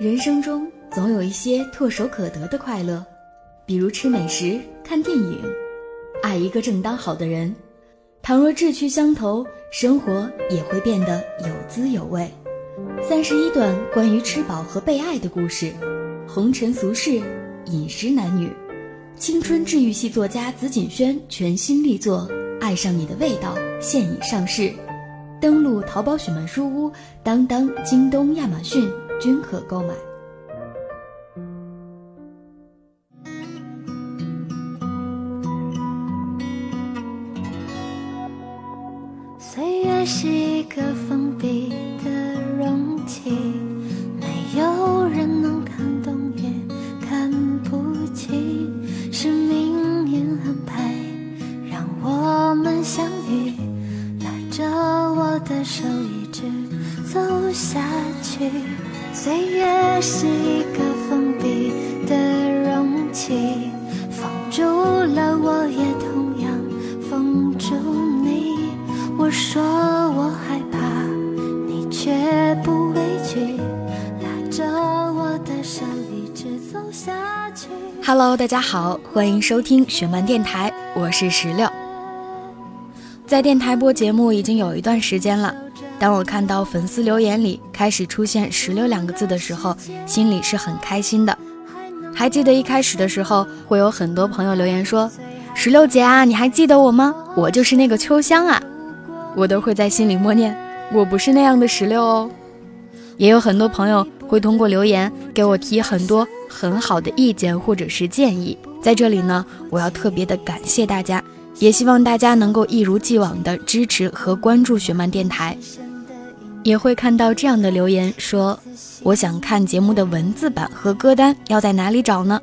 人生中总有一些唾手可得的快乐，比如吃美食、看电影、爱一个正当好的人。倘若志趣相投，生活也会变得有滋有味。三十一段关于吃饱和被爱的故事，红尘俗世，饮食男女，青春治愈系作家紫锦轩全新力作《爱上你的味道》现已上市，登录淘宝雪漫书屋、当当、京东、亚马逊。均可购买。岁月是一个 Hello，大家好，欢迎收听雪漫电台，我是石榴。在电台播节目已经有一段时间了。当我看到粉丝留言里开始出现“石榴”两个字的时候，心里是很开心的。还记得一开始的时候，会有很多朋友留言说：“石榴姐啊，你还记得我吗？我就是那个秋香啊。”我都会在心里默念：“我不是那样的石榴哦。”也有很多朋友会通过留言给我提很多很好的意见或者是建议，在这里呢，我要特别的感谢大家，也希望大家能够一如既往的支持和关注雪漫电台。也会看到这样的留言说：“我想看节目的文字版和歌单，要在哪里找呢？”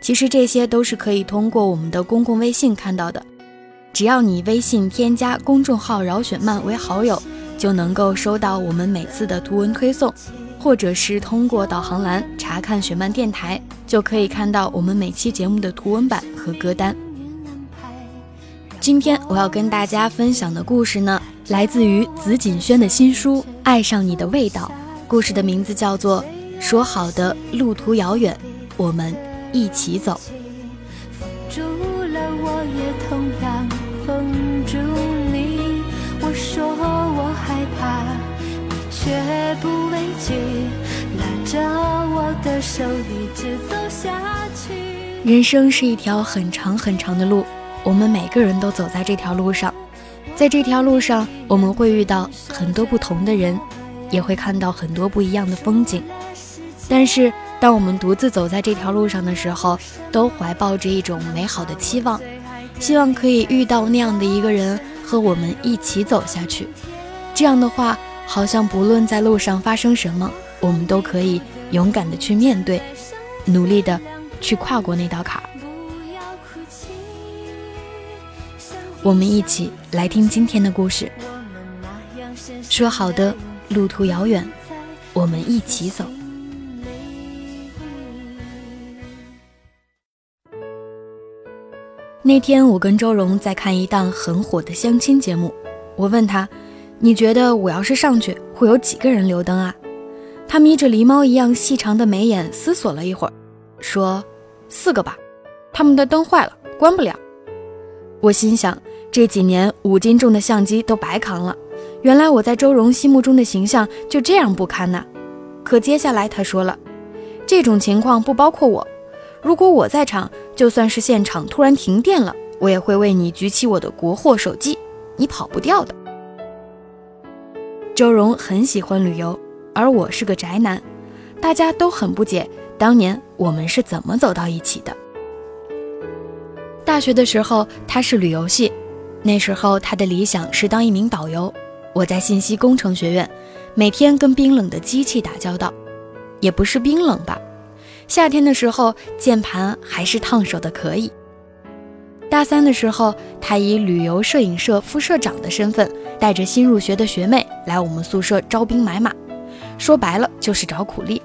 其实这些都是可以通过我们的公共微信看到的。只要你微信添加公众号“饶雪漫”为好友，就能够收到我们每次的图文推送，或者是通过导航栏查看雪漫电台，就可以看到我们每期节目的图文版和歌单。今天我要跟大家分享的故事呢，来自于紫锦轩的新书《爱上你的味道》。故事的名字叫做《说好的路途遥远，我们一起走》。却不畏惧，拉着我的手一直走下去。人生是一条很长很长的路。我们每个人都走在这条路上，在这条路上，我们会遇到很多不同的人，也会看到很多不一样的风景。但是，当我们独自走在这条路上的时候，都怀抱着一种美好的期望，希望可以遇到那样的一个人，和我们一起走下去。这样的话，好像不论在路上发生什么，我们都可以勇敢的去面对，努力的去跨过那道坎。我们一起来听今天的故事。说好的路途遥远，我们一起走。那天我跟周蓉在看一档很火的相亲节目，我问他：“你觉得我要是上去，会有几个人留灯啊？”他眯着狸猫一样细长的眉眼，思索了一会儿，说：“四个吧，他们的灯坏了，关不了。”我心想。这几年五斤重的相机都白扛了，原来我在周荣心目中的形象就这样不堪呐。可接下来他说了，这种情况不包括我，如果我在场，就算是现场突然停电了，我也会为你举起我的国货手机，你跑不掉的。周蓉很喜欢旅游，而我是个宅男，大家都很不解当年我们是怎么走到一起的。大学的时候，他是旅游系。那时候他的理想是当一名导游，我在信息工程学院，每天跟冰冷的机器打交道，也不是冰冷吧，夏天的时候键盘还是烫手的可以。大三的时候，他以旅游摄影社副社长的身份，带着新入学的学妹来我们宿舍招兵买马，说白了就是找苦力。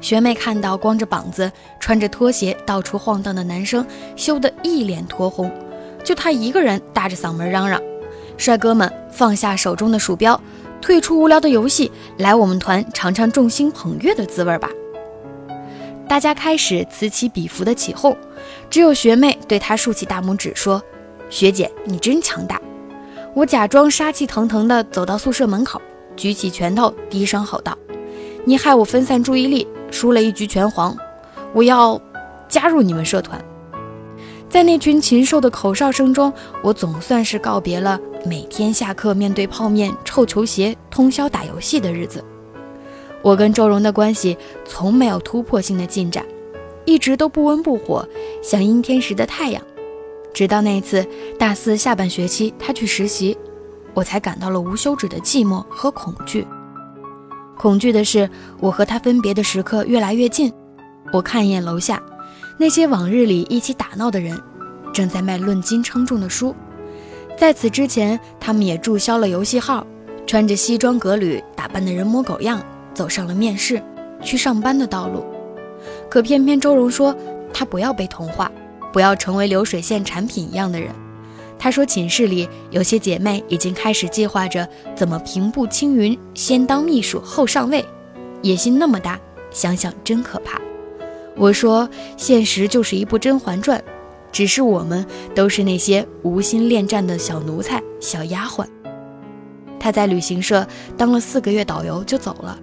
学妹看到光着膀子、穿着拖鞋到处晃荡的男生，羞得一脸酡红。就他一个人大着嗓门嚷嚷：“帅哥们，放下手中的鼠标，退出无聊的游戏，来我们团尝尝众星捧月的滋味吧！大家开始此起彼伏的起哄，只有学妹对他竖起大拇指说：“学姐，你真强大。”我假装杀气腾腾地走到宿舍门口，举起拳头，低声吼道：“你害我分散注意力，输了一局拳皇，我要加入你们社团。”在那群禽兽的口哨声中，我总算是告别了每天下课面对泡面、臭球鞋、通宵打游戏的日子。我跟周荣的关系从没有突破性的进展，一直都不温不火，像阴天时的太阳。直到那次大四下半学期，他去实习，我才感到了无休止的寂寞和恐惧。恐惧的是，我和他分别的时刻越来越近。我看一眼楼下，那些往日里一起打闹的人，正在卖论斤称重的书。在此之前，他们也注销了游戏号，穿着西装革履，打扮的人模狗样，走上了面试、去上班的道路。可偏偏周荣说，他不要被同化。不要成为流水线产品一样的人。他说，寝室里有些姐妹已经开始计划着怎么平步青云，先当秘书后上位，野心那么大，想想真可怕。我说，现实就是一部《甄嬛传》，只是我们都是那些无心恋战的小奴才、小丫鬟。他在旅行社当了四个月导游就走了。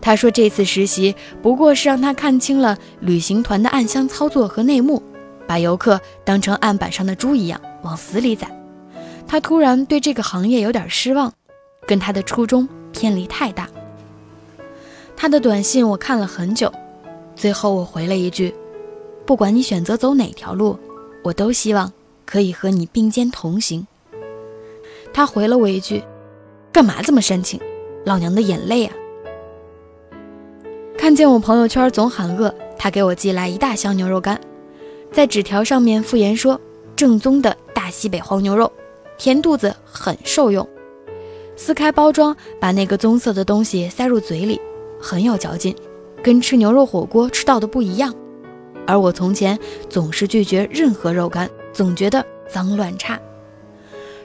他说，这次实习不过是让他看清了旅行团的暗箱操作和内幕。把游客当成案板上的猪一样往死里宰，他突然对这个行业有点失望，跟他的初衷偏离太大。他的短信我看了很久，最后我回了一句：“不管你选择走哪条路，我都希望可以和你并肩同行。”他回了我一句：“干嘛这么煽情？老娘的眼泪啊！”看见我朋友圈总喊饿，他给我寄来一大箱牛肉干。在纸条上面附言说：“正宗的大西北黄牛肉，填肚子很受用。”撕开包装，把那个棕色的东西塞入嘴里，很有嚼劲，跟吃牛肉火锅吃到的不一样。而我从前总是拒绝任何肉干，总觉得脏乱差。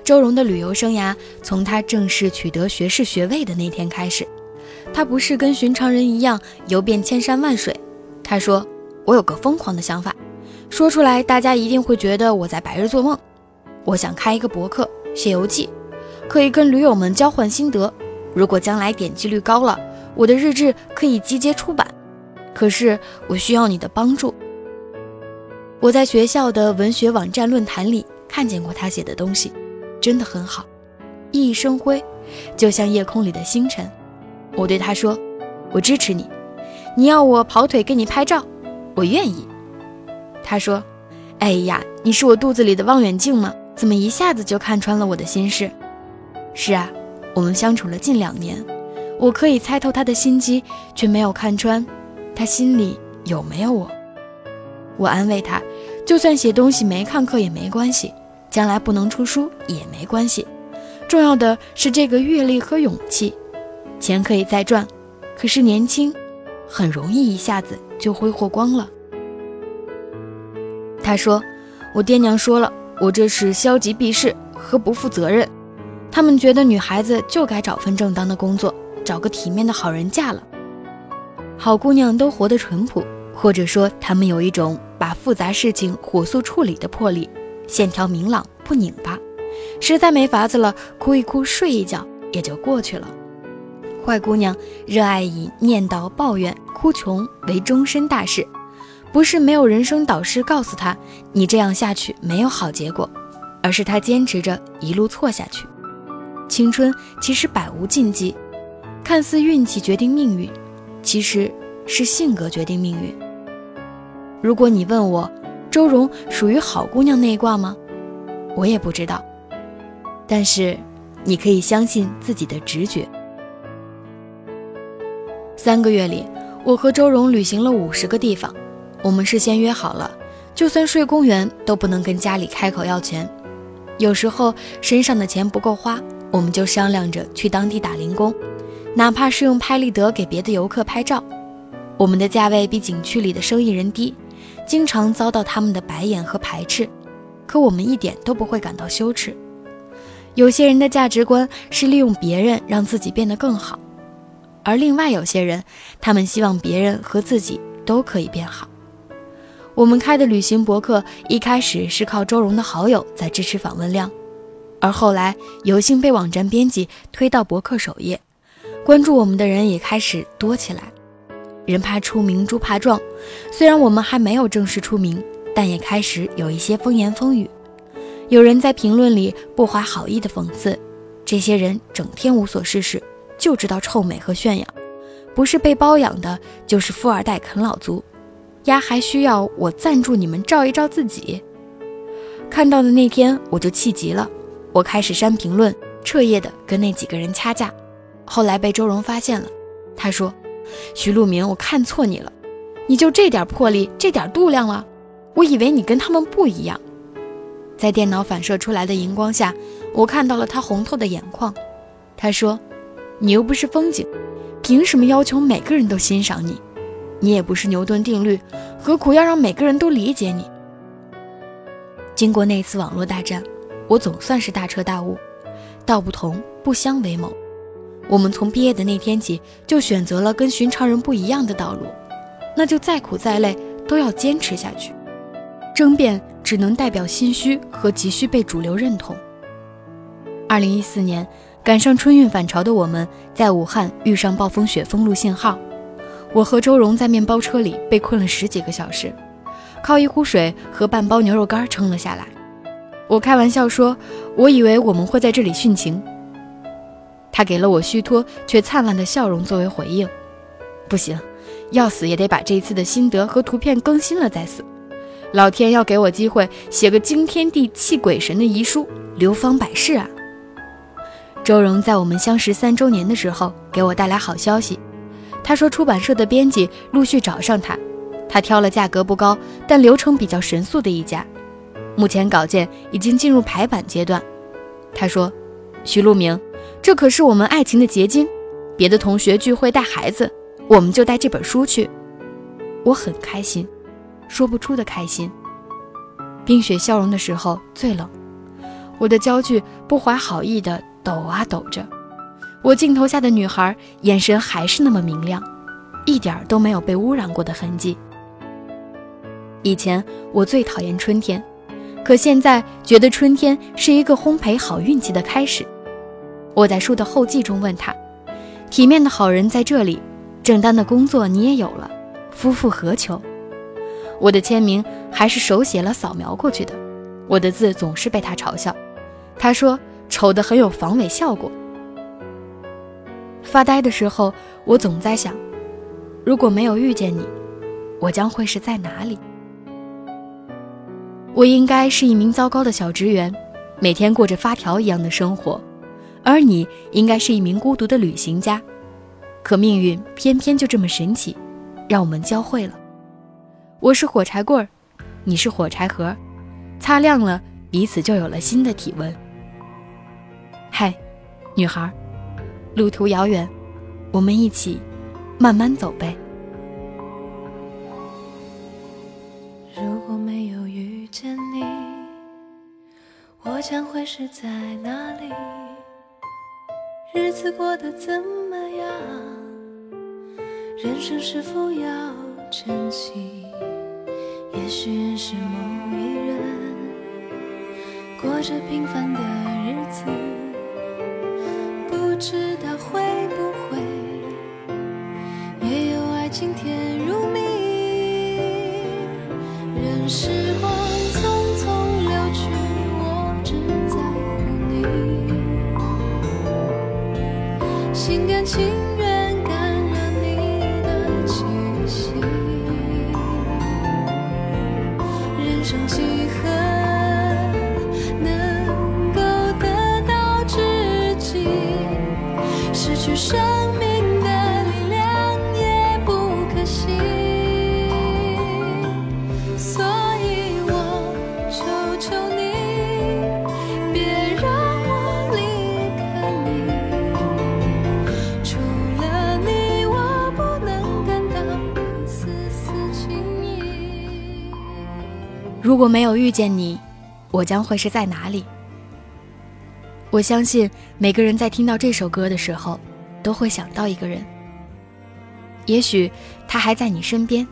周荣的旅游生涯从他正式取得学士学位的那天开始，他不是跟寻常人一样游遍千山万水。他说：“我有个疯狂的想法。”说出来，大家一定会觉得我在白日做梦。我想开一个博客，写游记，可以跟驴友们交换心得。如果将来点击率高了，我的日志可以集结出版。可是我需要你的帮助。我在学校的文学网站论坛里看见过他写的东西，真的很好，熠熠生辉，就像夜空里的星辰。我对他说：“我支持你，你要我跑腿给你拍照，我愿意。”他说：“哎呀，你是我肚子里的望远镜吗？怎么一下子就看穿了我的心事？”是啊，我们相处了近两年，我可以猜透他的心机，却没有看穿他心里有没有我。我安慰他，就算写东西没看课也没关系，将来不能出书也没关系，重要的是这个阅历和勇气。钱可以再赚，可是年轻，很容易一下子就挥霍光了。他说：“我爹娘说了，我这是消极避世和不负责任。他们觉得女孩子就该找份正当的工作，找个体面的好人嫁了。好姑娘都活得淳朴，或者说她们有一种把复杂事情火速处理的魄力，线条明朗不拧巴。实在没法子了，哭一哭，睡一觉也就过去了。坏姑娘热爱以念叨、抱怨、哭穷为终身大事。”不是没有人生导师告诉他，你这样下去没有好结果，而是他坚持着一路错下去。青春其实百无禁忌，看似运气决定命运，其实是性格决定命运。如果你问我，周蓉属于好姑娘那一卦吗？我也不知道。但是你可以相信自己的直觉。三个月里，我和周蓉旅行了五十个地方。我们事先约好了，就算睡公园都不能跟家里开口要钱。有时候身上的钱不够花，我们就商量着去当地打零工，哪怕是用拍立得给别的游客拍照。我们的价位比景区里的生意人低，经常遭到他们的白眼和排斥，可我们一点都不会感到羞耻。有些人的价值观是利用别人让自己变得更好，而另外有些人，他们希望别人和自己。都可以变好。我们开的旅行博客一开始是靠周荣的好友在支持访问量，而后来有幸被网站编辑推到博客首页，关注我们的人也开始多起来。人怕出名，猪怕壮。虽然我们还没有正式出名，但也开始有一些风言风语。有人在评论里不怀好意的讽刺，这些人整天无所事事，就知道臭美和炫耀，不是被包养的，就是富二代啃老族。丫还需要我赞助你们照一照自己？看到的那天我就气急了，我开始删评论，彻夜的跟那几个人掐架。后来被周荣发现了，他说。徐路明，我看错你了，你就这点魄力，这点度量了？我以为你跟他们不一样。在电脑反射出来的荧光下，我看到了他红透的眼眶。他说：“你又不是风景，凭什么要求每个人都欣赏你？你也不是牛顿定律，何苦要让每个人都理解你？”经过那次网络大战，我总算是大彻大悟：道不同不相为谋。我们从毕业的那天起，就选择了跟寻常人不一样的道路，那就再苦再累都要坚持下去。争辩只能代表心虚和急需被主流认同。二零一四年，赶上春运返潮的我们，在武汉遇上暴风雪封路信号，我和周荣在面包车里被困了十几个小时，靠一壶水和半包牛肉干撑了下来。我开玩笑说，我以为我们会在这里殉情。他给了我虚脱却灿烂的笑容作为回应。不行，要死也得把这一次的心得和图片更新了再死。老天要给我机会写个惊天地泣鬼神的遗书，流芳百世啊！周荣在我们相识三周年的时候给我带来好消息，他说出版社的编辑陆续找上他，他挑了价格不高但流程比较神速的一家，目前稿件已经进入排版阶段。他说，徐路明。这可是我们爱情的结晶。别的同学聚会带孩子，我们就带这本书去。我很开心，说不出的开心。冰雪消融的时候最冷，我的焦距不怀好意的抖啊抖着。我镜头下的女孩眼神还是那么明亮，一点都没有被污染过的痕迹。以前我最讨厌春天，可现在觉得春天是一个烘焙好运气的开始。我在书的后记中问他：“体面的好人在这里，正当的工作你也有了，夫复何求？”我的签名还是手写了扫描过去的，我的字总是被他嘲笑。他说：“丑的很有防伪效果。”发呆的时候，我总在想：如果没有遇见你，我将会是在哪里？我应该是一名糟糕的小职员，每天过着发条一样的生活。而你应该是一名孤独的旅行家，可命运偏偏就这么神奇，让我们交汇了。我是火柴棍儿，你是火柴盒，擦亮了，彼此就有了新的体温。嗨，女孩，路途遥远，我们一起慢慢走呗。如果没有遇见你，我将会是在哪里？日子过得怎么样？人生是否要珍惜？也许认识某一人，过着平凡的日子，不知情。如果没有遇见你，我将会是在哪里？我相信每个人在听到这首歌的时候，都会想到一个人。也许他还在你身边，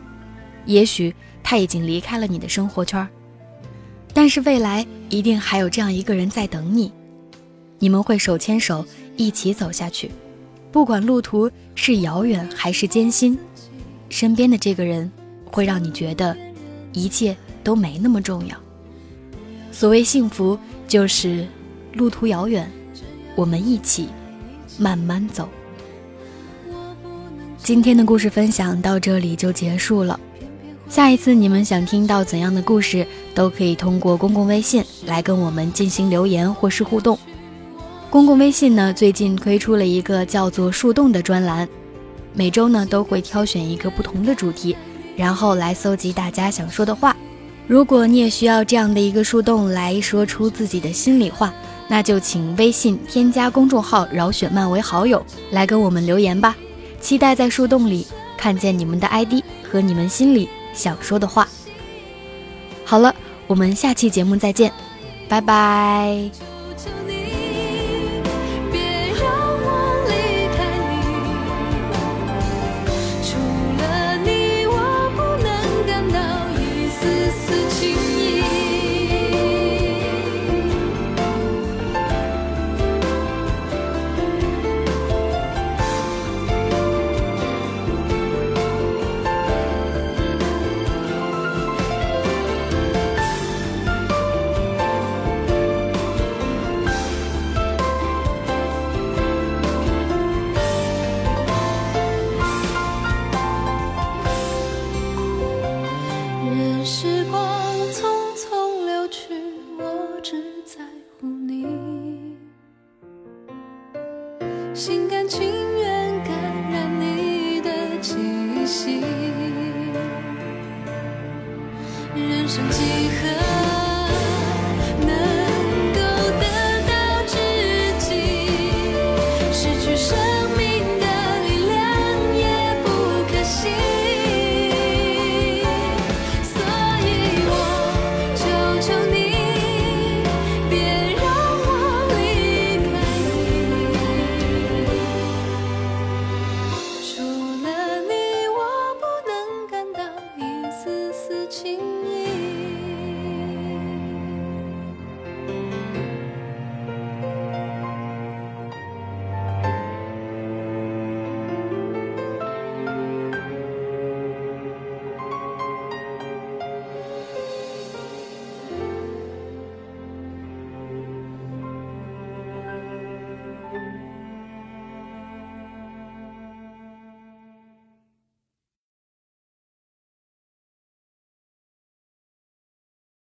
也许他已经离开了你的生活圈，但是未来一定还有这样一个人在等你，你们会手牵手一起走下去，不管路途是遥远还是艰辛，身边的这个人会让你觉得一切都没那么重要。所谓幸福，就是路途遥远，我们一起慢慢走。今天的故事分享到这里就结束了。下一次你们想听到怎样的故事，都可以通过公共微信来跟我们进行留言或是互动。公共微信呢，最近推出了一个叫做“树洞”的专栏，每周呢都会挑选一个不同的主题，然后来搜集大家想说的话。如果你也需要这样的一个树洞来说出自己的心里话，那就请微信添加公众号“饶雪漫”为好友，来跟我们留言吧。期待在树洞里看见你们的 ID 和你们心里想说的话。好了，我们下期节目再见，拜拜。